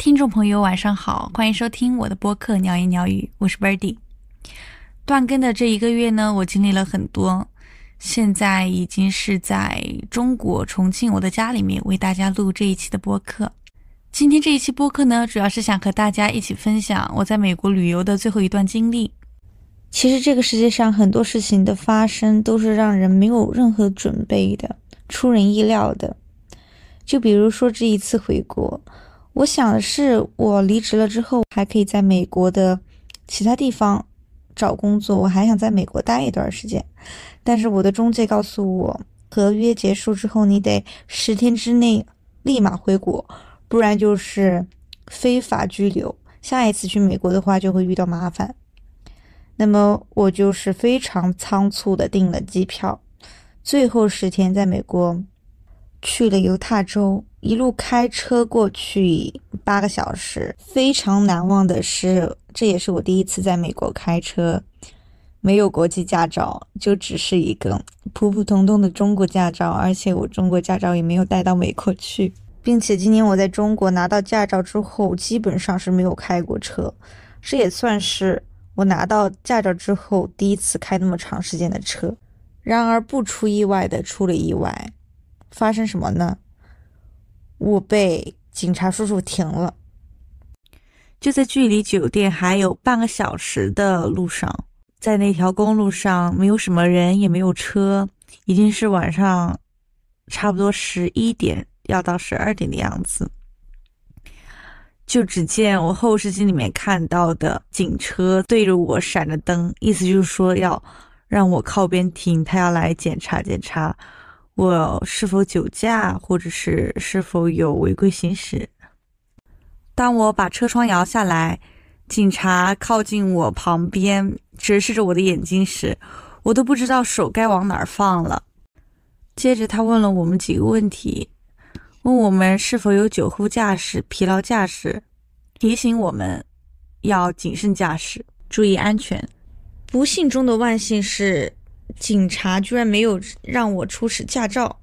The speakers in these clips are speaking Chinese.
听众朋友，晚上好，欢迎收听我的播客《鸟言鸟语》，我是 Birdy。断更的这一个月呢，我经历了很多，现在已经是在中国重庆我的家里面为大家录这一期的播客。今天这一期播客呢，主要是想和大家一起分享我在美国旅游的最后一段经历。其实这个世界上很多事情的发生都是让人没有任何准备的，出人意料的。就比如说这一次回国。我想的是，我离职了之后还可以在美国的其他地方找工作，我还想在美国待一段时间。但是我的中介告诉我，合约结束之后，你得十天之内立马回国，不然就是非法拘留。下一次去美国的话，就会遇到麻烦。那么我就是非常仓促的订了机票，最后十天在美国去了犹他州。一路开车过去八个小时，非常难忘的是，这也是我第一次在美国开车，没有国际驾照，就只是一个普普通通的中国驾照，而且我中国驾照也没有带到美国去，并且今年我在中国拿到驾照之后，基本上是没有开过车，这也算是我拿到驾照之后第一次开那么长时间的车。然而不出意外的出了意外，发生什么呢？我被警察叔叔停了，就在距离酒店还有半个小时的路上，在那条公路上没有什么人，也没有车，已经是晚上差不多十一点要到十二点的样子。就只见我后视镜里面看到的警车对着我闪着灯，意思就是说要让我靠边停，他要来检查检查。我是否酒驾，或者是是否有违规行驶？当我把车窗摇下来，警察靠近我旁边，直视着我的眼睛时，我都不知道手该往哪儿放了。接着，他问了我们几个问题，问我们是否有酒后驾驶、疲劳驾驶，提醒我们要谨慎驾驶，注意安全。不幸中的万幸是。警察居然没有让我出示驾照，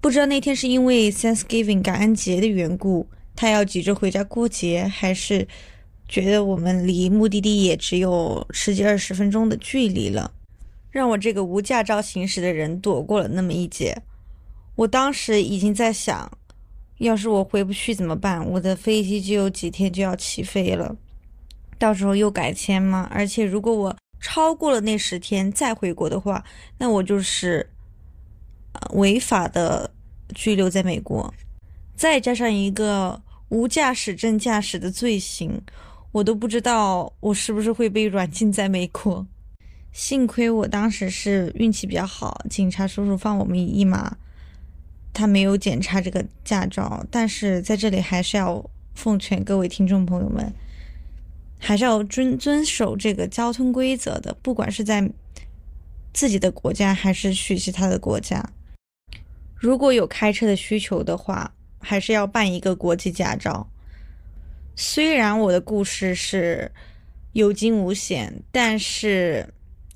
不知道那天是因为 Thanksgiving 感恩节的缘故，他要急着回家过节，还是觉得我们离目的地也只有十几二十分钟的距离了，让我这个无驾照行驶的人躲过了那么一劫。我当时已经在想，要是我回不去怎么办？我的飞机就有几天就要起飞了，到时候又改签吗？而且如果我……超过了那十天再回国的话，那我就是违法的拘留在美国，再加上一个无驾驶证驾驶的罪行，我都不知道我是不是会被软禁在美国。幸亏我当时是运气比较好，警察叔叔放我们一马，他没有检查这个驾照。但是在这里还是要奉劝各位听众朋友们。还是要遵遵守这个交通规则的，不管是在自己的国家还是去其他的国家。如果有开车的需求的话，还是要办一个国际驾照。虽然我的故事是有惊无险，但是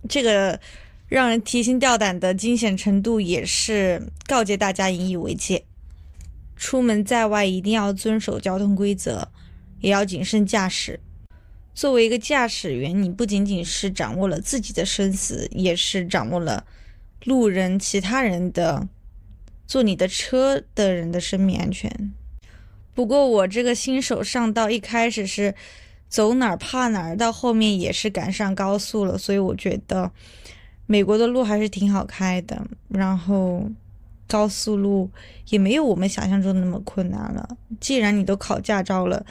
这个让人提心吊胆的惊险程度也是告诫大家引以为戒。出门在外一定要遵守交通规则，也要谨慎驾驶。作为一个驾驶员，你不仅仅是掌握了自己的生死，也是掌握了路人、其他人的坐你的车的人的生命安全。不过，我这个新手上道一开始是走哪儿怕哪儿，到后面也是赶上高速了，所以我觉得美国的路还是挺好开的。然后高速路也没有我们想象中那么困难了。既然你都考驾照了。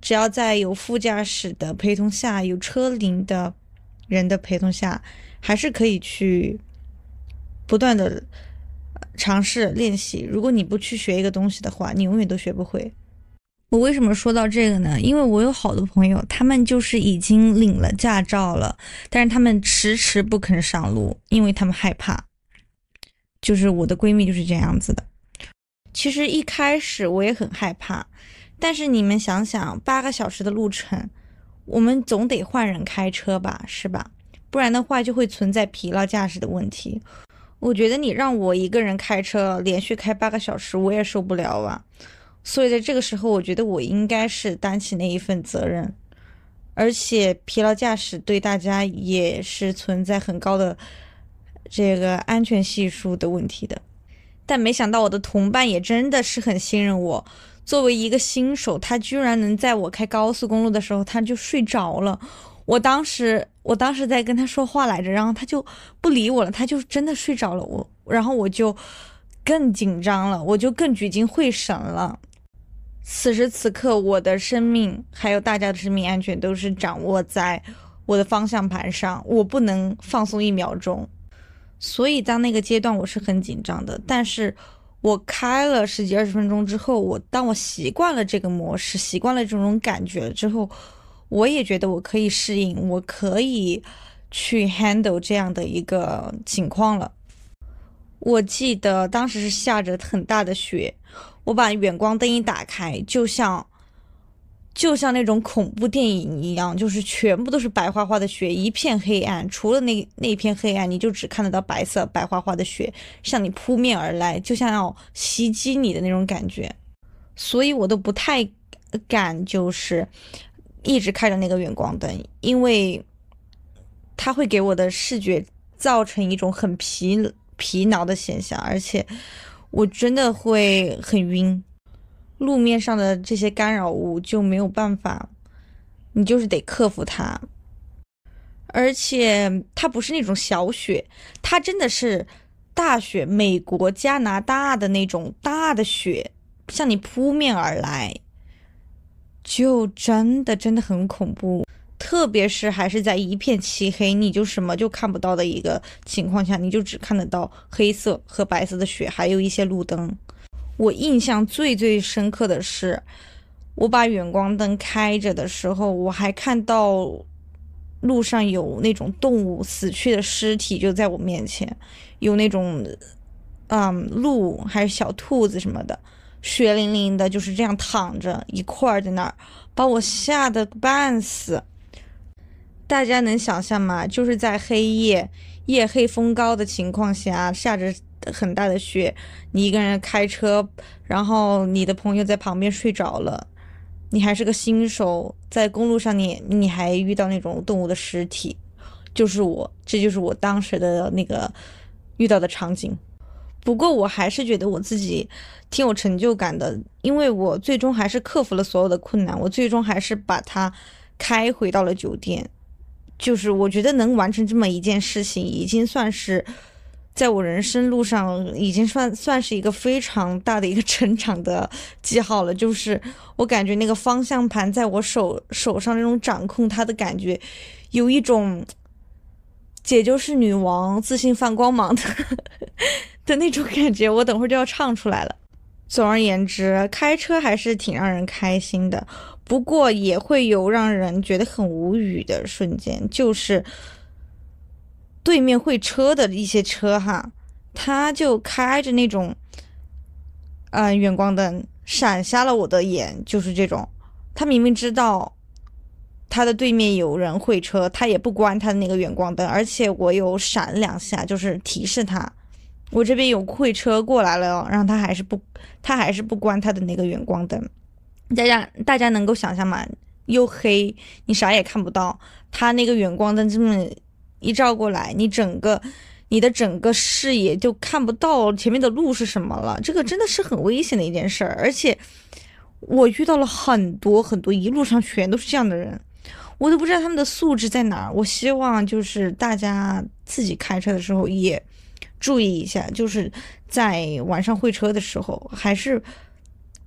只要在有副驾驶的陪同下，有车龄的人的陪同下，还是可以去不断的尝试练习。如果你不去学一个东西的话，你永远都学不会。我为什么说到这个呢？因为我有好多朋友，他们就是已经领了驾照了，但是他们迟迟不肯上路，因为他们害怕。就是我的闺蜜就是这样子的。其实一开始我也很害怕。但是你们想想，八个小时的路程，我们总得换人开车吧，是吧？不然的话就会存在疲劳驾驶的问题。我觉得你让我一个人开车连续开八个小时，我也受不了啊。所以在这个时候，我觉得我应该是担起那一份责任。而且疲劳驾驶对大家也是存在很高的这个安全系数的问题的。但没想到我的同伴也真的是很信任我。作为一个新手，他居然能在我开高速公路的时候他就睡着了。我当时，我当时在跟他说话来着，然后他就不理我了，他就真的睡着了。我，然后我就更紧张了，我就更聚精会神了。此时此刻，我的生命还有大家的生命安全都是掌握在我的方向盘上，我不能放松一秒钟。所以，当那个阶段我是很紧张的。但是我开了十几二十分钟之后，我当我习惯了这个模式，习惯了这种感觉之后，我也觉得我可以适应，我可以去 handle 这样的一个情况了。我记得当时是下着很大的雪。我把远光灯一打开，就像就像那种恐怖电影一样，就是全部都是白花花的雪，一片黑暗。除了那那片黑暗，你就只看得到白色白花花的雪向你扑面而来，就像要袭击你的那种感觉。所以我都不太敢，就是一直开着那个远光灯，因为它会给我的视觉造成一种很疲疲劳的现象，而且。我真的会很晕，路面上的这些干扰物就没有办法，你就是得克服它。而且它不是那种小雪，它真的是大雪，美国、加拿大的那种大的雪向你扑面而来，就真的真的很恐怖。特别是还是在一片漆黑，你就什么就看不到的一个情况下，你就只看得到黑色和白色的雪，还有一些路灯。我印象最最深刻的是，我把远光灯开着的时候，我还看到路上有那种动物死去的尸体就在我面前，有那种，嗯，鹿还是小兔子什么的，血淋淋的，就是这样躺着一块儿在那儿，把我吓得半死。大家能想象吗？就是在黑夜、夜黑风高的情况下，下着很大的雪，你一个人开车，然后你的朋友在旁边睡着了，你还是个新手，在公路上你你还遇到那种动物的尸体，就是我，这就是我当时的那个遇到的场景。不过我还是觉得我自己挺有成就感的，因为我最终还是克服了所有的困难，我最终还是把它开回到了酒店。就是我觉得能完成这么一件事情，已经算是在我人生路上已经算算是一个非常大的一个成长的记号了。就是我感觉那个方向盘在我手手上那种掌控它的感觉，有一种姐就是女王自信放光芒的的那种感觉。我等会儿就要唱出来了。总而言之，开车还是挺让人开心的。不过也会有让人觉得很无语的瞬间，就是对面会车的一些车哈，他就开着那种，嗯，远光灯闪瞎了我的眼，就是这种。他明明知道他的对面有人会车，他也不关他的那个远光灯，而且我有闪两下，就是提示他我这边有会车过来了，然后他还是不，他还是不关他的那个远光灯。大家大家能够想象吗？又黑，你啥也看不到。他那个远光灯这么一照过来，你整个你的整个视野就看不到前面的路是什么了。这个真的是很危险的一件事儿。而且我遇到了很多很多，一路上全都是这样的人，我都不知道他们的素质在哪儿。我希望就是大家自己开车的时候也注意一下，就是在晚上会车的时候还是。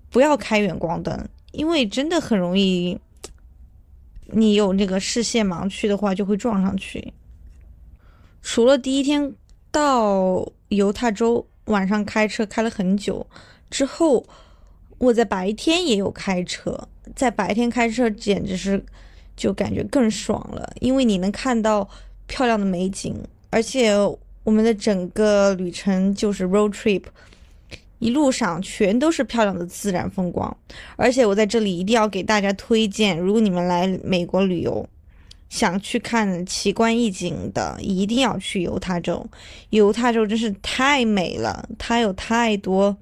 不要开远光灯，因为真的很容易，你有那个视线盲区的话，就会撞上去。除了第一天到犹他州晚上开车开了很久之后，我在白天也有开车，在白天开车简直是就感觉更爽了，因为你能看到漂亮的美景，而且我们的整个旅程就是 road trip。一路上全都是漂亮的自然风光，而且我在这里一定要给大家推荐，如果你们来美国旅游，想去看奇观异景的，一定要去犹他州。犹他州真是太美了，它有太多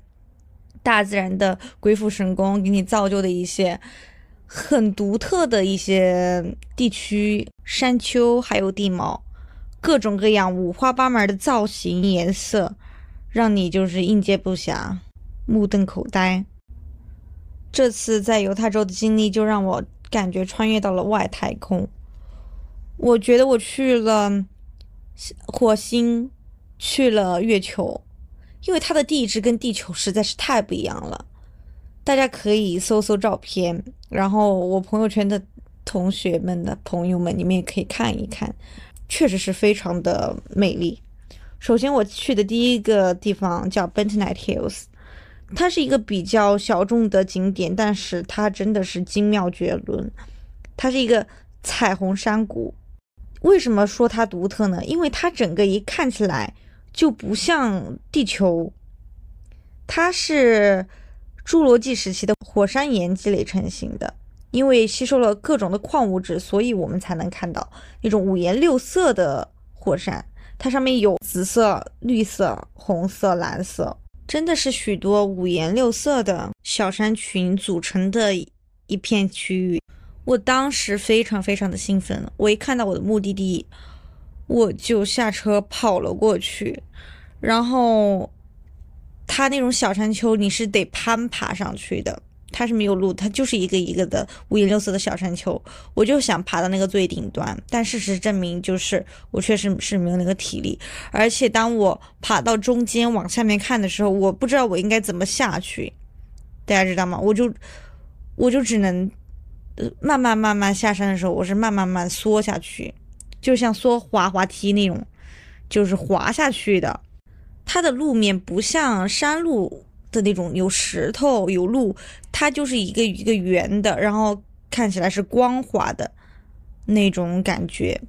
大自然的鬼斧神工给你造就的一些很独特的一些地区山丘，还有地貌，各种各样五花八门的造型颜色，让你就是应接不暇，目瞪口呆。这次在犹他州的经历就让我感觉穿越到了外太空。我觉得我去了火星，去了月球。因为它的地质跟地球实在是太不一样了，大家可以搜搜照片，然后我朋友圈的同学们的朋友们，你们也可以看一看，确实是非常的美丽。首先我去的第一个地方叫 Bentonite Hills，它是一个比较小众的景点，但是它真的是精妙绝伦。它是一个彩虹山谷，为什么说它独特呢？因为它整个一看起来。就不像地球，它是侏罗纪时期的火山岩积累成型的。因为吸收了各种的矿物质，所以我们才能看到那种五颜六色的火山。它上面有紫色、绿色、红色、蓝色，真的是许多五颜六色的小山群组成的一片区域。我当时非常非常的兴奋，我一看到我的目的地。我就下车跑了过去，然后它那种小山丘你是得攀爬上去的，它是没有路，它就是一个一个的五颜六色的小山丘。我就想爬到那个最顶端，但事实证明就是我确实是没有那个体力。而且当我爬到中间往下面看的时候，我不知道我应该怎么下去，大家知道吗？我就我就只能慢慢慢慢下山的时候，我是慢慢慢缩下去。就像缩滑滑梯那种，就是滑下去的。它的路面不像山路的那种有石头有路，它就是一个一个圆的，然后看起来是光滑的那种感觉。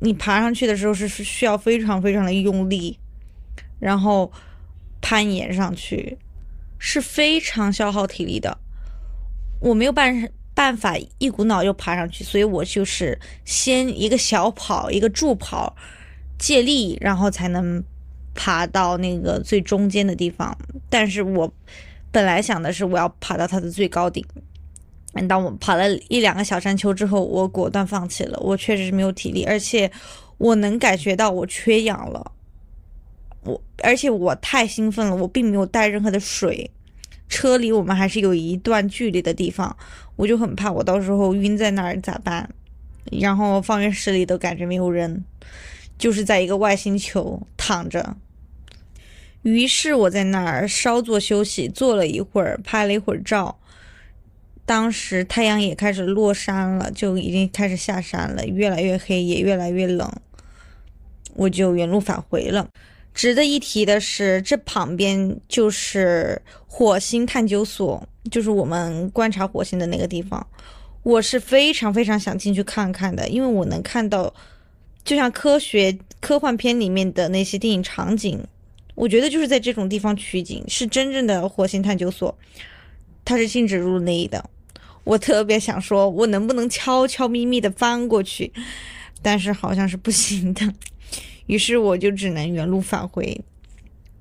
你爬上去的时候是需要非常非常的用力，然后攀岩上去是非常消耗体力的。我没有办。办法一股脑就爬上去，所以我就是先一个小跑，一个助跑，借力，然后才能爬到那个最中间的地方。但是我本来想的是我要爬到它的最高顶。当我爬了一两个小山丘之后，我果断放弃了。我确实是没有体力，而且我能感觉到我缺氧了。我而且我太兴奋了，我并没有带任何的水。车离我们还是有一段距离的地方，我就很怕我到时候晕在那儿咋办？然后放院室里都感觉没有人，就是在一个外星球躺着。于是我在那儿稍作休息，坐了一会儿，拍了一会儿照。当时太阳也开始落山了，就已经开始下山了，越来越黑，也越来越冷，我就原路返回了。值得一提的是，这旁边就是火星探究所，就是我们观察火星的那个地方。我是非常非常想进去看看的，因为我能看到，就像科学科幻片里面的那些电影场景，我觉得就是在这种地方取景，是真正的火星探究所，它是禁止入内的。我特别想说，我能不能悄悄咪咪的翻过去，但是好像是不行的。于是我就只能原路返回，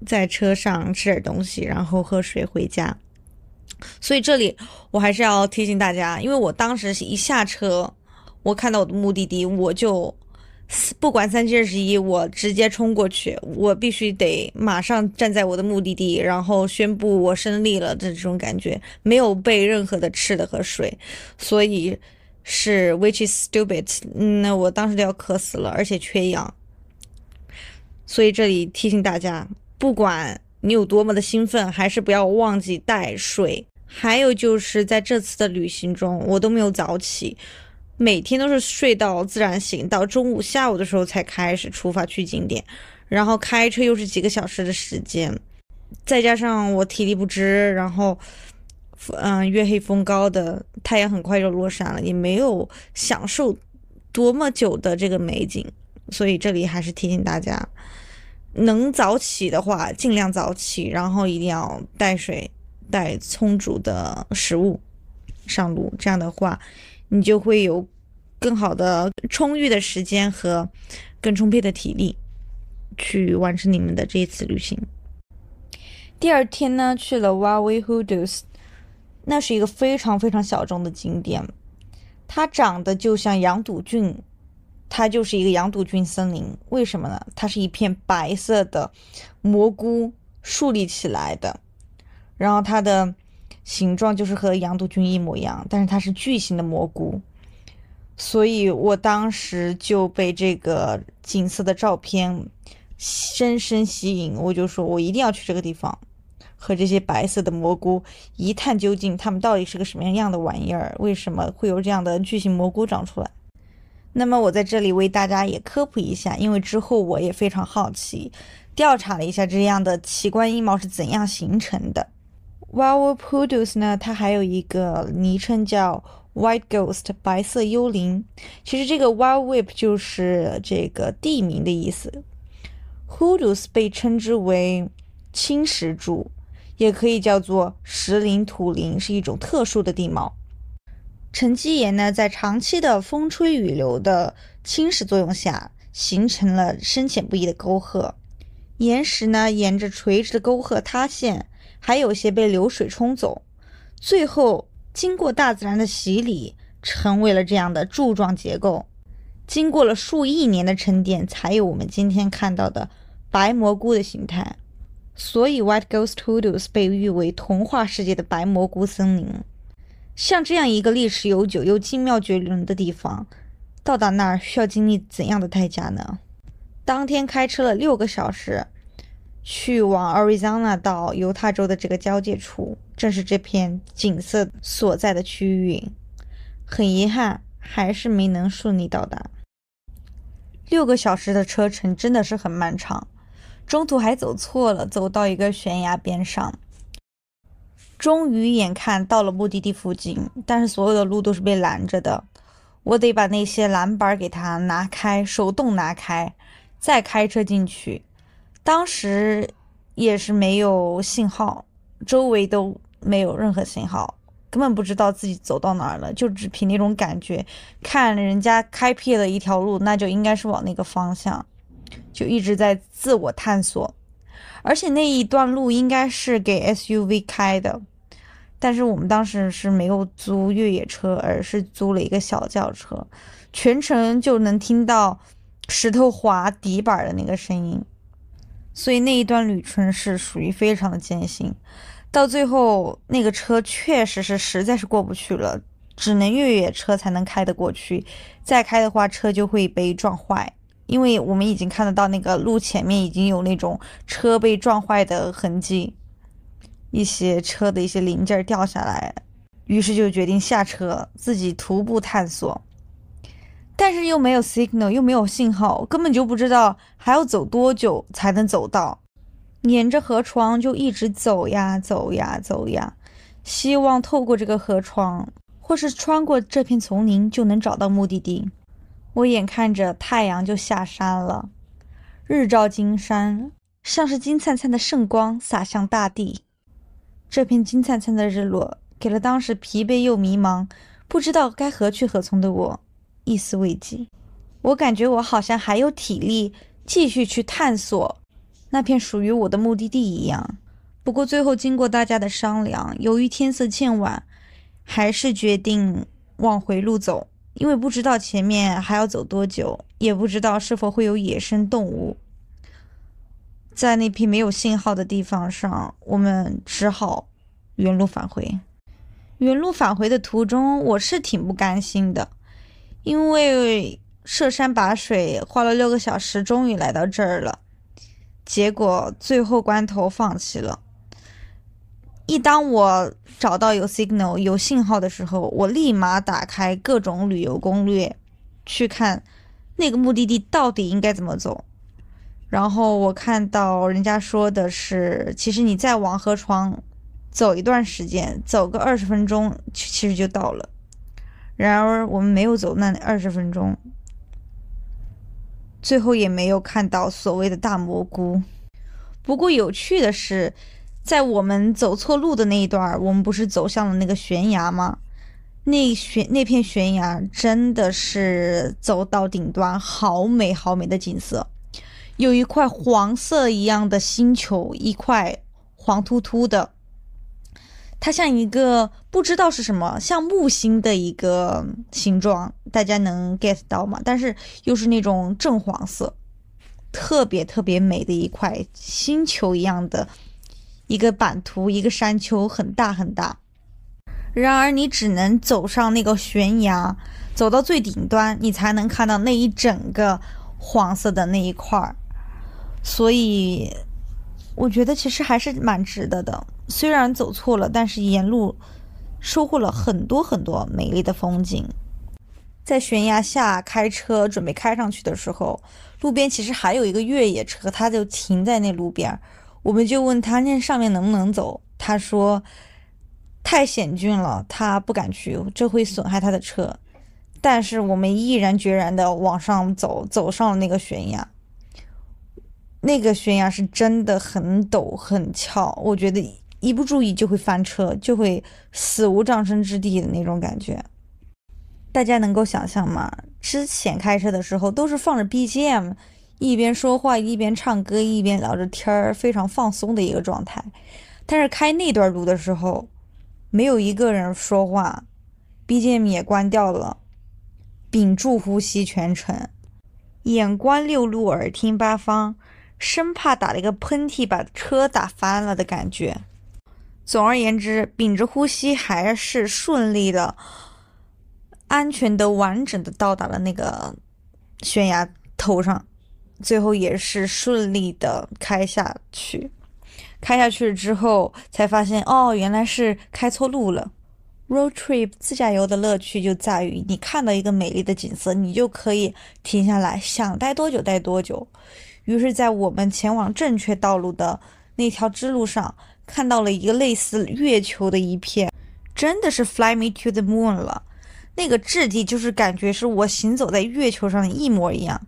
在车上吃点东西，然后喝水回家。所以这里我还是要提醒大家，因为我当时一下车，我看到我的目的地，我就不管三七二十一，我直接冲过去，我必须得马上站在我的目的地，然后宣布我胜利了的这种感觉，没有备任何的吃的和水，所以是 which is stupid，嗯那我当时都要渴死了，而且缺氧。所以这里提醒大家，不管你有多么的兴奋，还是不要忘记带水。还有就是在这次的旅行中，我都没有早起，每天都是睡到自然醒，到中午、下午的时候才开始出发去景点，然后开车又是几个小时的时间，再加上我体力不支，然后，嗯，月黑风高的，太阳很快就落山了，也没有享受多么久的这个美景。所以这里还是提醒大家，能早起的话尽量早起，然后一定要带水、带充足的食物上路。这样的话，你就会有更好的、充裕的时间和更充沛的体力去完成你们的这一次旅行。第二天呢，去了 Wawi Hoodos，那是一个非常非常小众的景点，它长得就像羊肚菌，它就是一个羊肚菌森林。为什么呢？它是一片白色的蘑菇竖立起来的，然后它的形状就是和羊肚菌一模一样，但是它是巨型的蘑菇，所以我当时就被这个景色的照片深深吸引，我就说我一定要去这个地方。和这些白色的蘑菇一探究竟，它们到底是个什么样的玩意儿？为什么会有这样的巨型蘑菇长出来？那么我在这里为大家也科普一下，因为之后我也非常好奇，调查了一下这样的奇观异貌是怎样形成的。Wild Poodles 呢，它还有一个昵称叫 White Ghost 白色幽灵。其实这个 Wild Whip 就是这个地名的意思。Poodles 被称之为青石柱。也可以叫做石林土林，是一种特殊的地貌。沉积岩呢，在长期的风吹雨流的侵蚀作用下，形成了深浅不一的沟壑。岩石呢，沿着垂直的沟壑塌陷，还有些被流水冲走，最后经过大自然的洗礼，成为了这样的柱状结构。经过了数亿年的沉淀，才有我们今天看到的白蘑菇的形态。所以，White Ghost Hoodos 被誉为童话世界的白蘑菇森林。像这样一个历史悠久又精妙绝伦的地方，到达那儿需要经历怎样的代价呢？当天开车了六个小时，去往 Arizona 到犹他州的这个交界处，正是这片景色所在的区域。很遗憾，还是没能顺利到达。六个小时的车程真的是很漫长。中途还走错了，走到一个悬崖边上。终于眼看到了目的地附近，但是所有的路都是被拦着的。我得把那些栏板给它拿开，手动拿开，再开车进去。当时也是没有信号，周围都没有任何信号，根本不知道自己走到哪儿了，就只凭那种感觉，看人家开辟了一条路，那就应该是往那个方向。就一直在自我探索，而且那一段路应该是给 SUV 开的，但是我们当时是没有租越野车，而是租了一个小轿车，全程就能听到石头滑底板的那个声音，所以那一段旅程是属于非常的艰辛。到最后，那个车确实是实在是过不去了，只能越野车才能开得过去，再开的话车就会被撞坏。因为我们已经看得到那个路前面已经有那种车被撞坏的痕迹，一些车的一些零件掉下来，于是就决定下车自己徒步探索。但是又没有 signal，又没有信号，根本就不知道还要走多久才能走到。沿着河床就一直走呀走呀走呀，希望透过这个河床，或是穿过这片丛林，就能找到目的地。我眼看着太阳就下山了，日照金山，像是金灿灿的圣光洒向大地。这片金灿灿的日落，给了当时疲惫又迷茫、不知道该何去何从的我一丝慰藉。我感觉我好像还有体力继续去探索那片属于我的目的地一样。不过最后经过大家的商量，由于天色渐晚，还是决定往回路走。因为不知道前面还要走多久，也不知道是否会有野生动物，在那片没有信号的地方上，我们只好原路返回。原路返回的途中，我是挺不甘心的，因为涉山拔水，花了六个小时，终于来到这儿了，结果最后关头放弃了。一当我找到有 signal 有信号的时候，我立马打开各种旅游攻略，去看那个目的地到底应该怎么走。然后我看到人家说的是，其实你再往河床走一段时间，走个二十分钟，其实就到了。然而我们没有走那二十分钟，最后也没有看到所谓的大蘑菇。不过有趣的是。在我们走错路的那一段，我们不是走向了那个悬崖吗？那悬那片悬崖真的是走到顶端，好美好美的景色，有一块黄色一样的星球，一块黄秃秃的，它像一个不知道是什么，像木星的一个形状，大家能 get 到吗？但是又是那种正黄色，特别特别美的一块星球一样的一个版图，一个山丘，很大很大。然而你只能走上那个悬崖，走到最顶端，你才能看到那一整个黄色的那一块儿。所以。我觉得其实还是蛮值得的，虽然走错了，但是沿路收获了很多很多美丽的风景。在悬崖下开车准备开上去的时候，路边其实还有一个越野车，它就停在那路边。我们就问他那上面能不能走，他说太险峻了，他不敢去，这会损害他的车。但是我们毅然决然的往上走，走上了那个悬崖。那个悬崖是真的很陡很峭，我觉得一不注意就会翻车，就会死无葬身之地的那种感觉。大家能够想象吗？之前开车的时候都是放着 BGM，一边说话一边唱歌一边聊着天儿，非常放松的一个状态。但是开那段路的时候，没有一个人说话，BGM 也关掉了，屏住呼吸全程，眼观六路，耳听八方。生怕打了一个喷嚏把车打翻了的感觉。总而言之，屏着呼吸还是顺利的、安全的、完整的到达了那个悬崖头上，最后也是顺利的开下去。开下去之后才发现，哦，原来是开错路了。Road trip 自驾游的乐趣就在于，你看到一个美丽的景色，你就可以停下来，想待多久待多久。于是，在我们前往正确道路的那条支路上，看到了一个类似月球的一片，真的是 fly me to the moon 了。那个质地就是感觉是我行走在月球上的一模一样，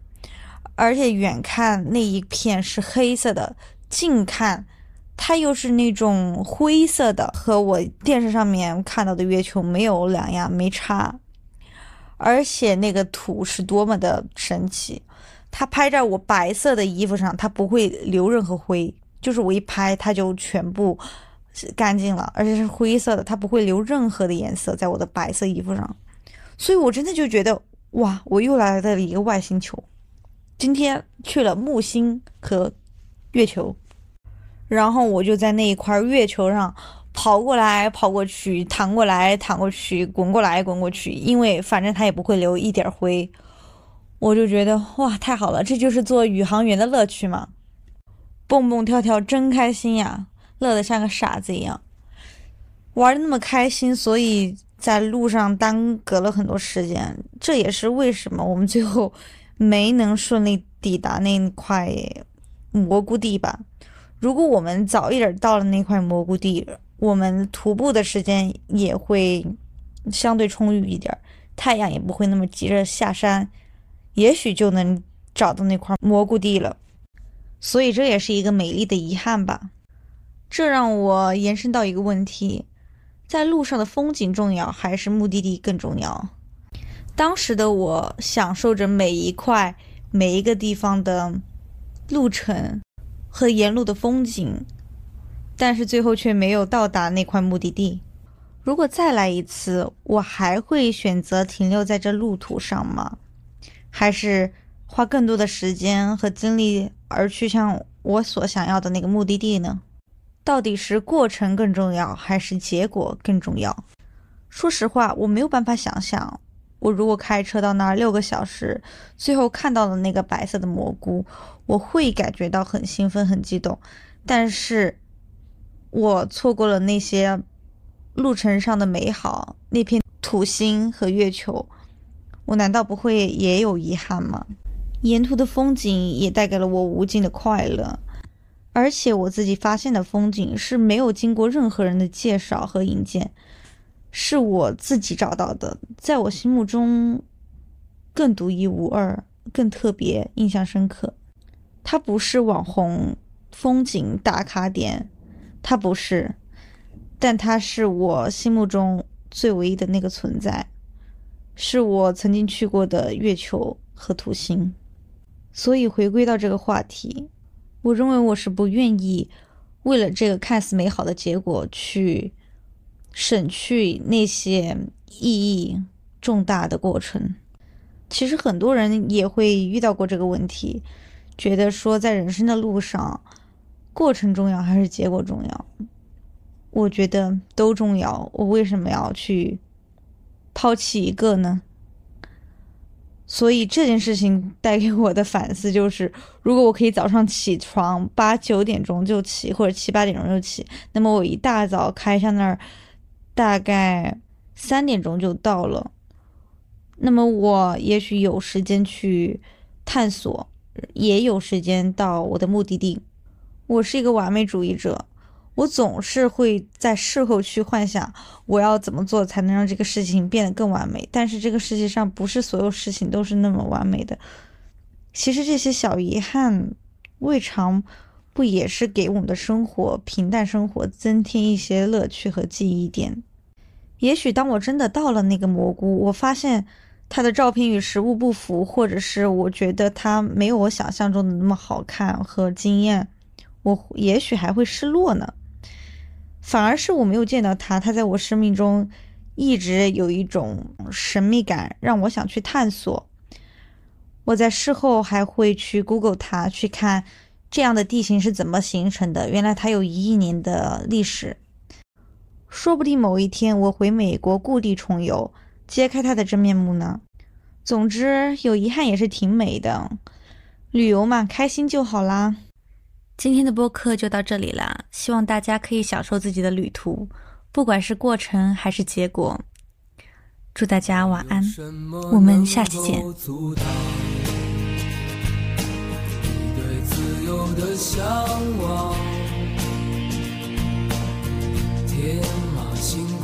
而且远看那一片是黑色的，近看它又是那种灰色的，和我电视上面看到的月球没有两样，没差。而且那个土是多么的神奇。它拍在我白色的衣服上，它不会留任何灰，就是我一拍它就全部干净了，而且是灰色的，它不会留任何的颜色在我的白色衣服上，所以我真的就觉得哇，我又来到了一个外星球，今天去了木星和月球，然后我就在那一块月球上跑过来跑过去，弹过来弹过去，滚过来滚过去，因为反正它也不会留一点灰。我就觉得哇，太好了，这就是做宇航员的乐趣嘛，蹦蹦跳跳真开心呀，乐得像个傻子一样，玩的那么开心，所以在路上耽搁了很多时间，这也是为什么我们最后没能顺利抵达那块蘑菇地吧。如果我们早一点到了那块蘑菇地，我们徒步的时间也会相对充裕一点，太阳也不会那么急着下山。也许就能找到那块蘑菇地了，所以这也是一个美丽的遗憾吧。这让我延伸到一个问题：在路上的风景重要，还是目的地更重要？当时的我享受着每一块、每一个地方的路程和沿路的风景，但是最后却没有到达那块目的地。如果再来一次，我还会选择停留在这路途上吗？还是花更多的时间和精力而去向我所想要的那个目的地呢？到底是过程更重要，还是结果更重要？说实话，我没有办法想象，我如果开车到那儿六个小时，最后看到了那个白色的蘑菇，我会感觉到很兴奋、很激动。但是，我错过了那些路程上的美好，那片土星和月球。我难道不会也有遗憾吗？沿途的风景也带给了我无尽的快乐，而且我自己发现的风景是没有经过任何人的介绍和引荐，是我自己找到的，在我心目中更独一无二、更特别、印象深刻。它不是网红风景打卡点，它不是，但它是我心目中最唯一的那个存在。是我曾经去过的月球和土星，所以回归到这个话题，我认为我是不愿意为了这个看似美好的结果去省去那些意义重大的过程。其实很多人也会遇到过这个问题，觉得说在人生的路上，过程重要还是结果重要？我觉得都重要。我为什么要去抛弃一个呢？所以这件事情带给我的反思就是，如果我可以早上起床八九点钟就起，或者七八点钟就起，那么我一大早开上那儿，大概三点钟就到了，那么我也许有时间去探索，也有时间到我的目的地。我是一个完美主义者。我总是会在事后去幻想我要怎么做才能让这个事情变得更完美，但是这个世界上不是所有事情都是那么完美的。其实这些小遗憾，未尝不也是给我们的生活平淡生活增添一些乐趣和记忆点。也许当我真的到了那个蘑菇，我发现它的照片与实物不符，或者是我觉得它没有我想象中的那么好看和惊艳，我也许还会失落呢。反而是我没有见到他，他在我生命中一直有一种神秘感，让我想去探索。我在事后还会去 Google 它，去看这样的地形是怎么形成的。原来它有一亿年的历史。说不定某一天我回美国故地重游，揭开它的真面目呢。总之，有遗憾也是挺美的。旅游嘛，开心就好啦。今天的播客就到这里啦，希望大家可以享受自己的旅途，不管是过程还是结果。祝大家晚安，我们下期见。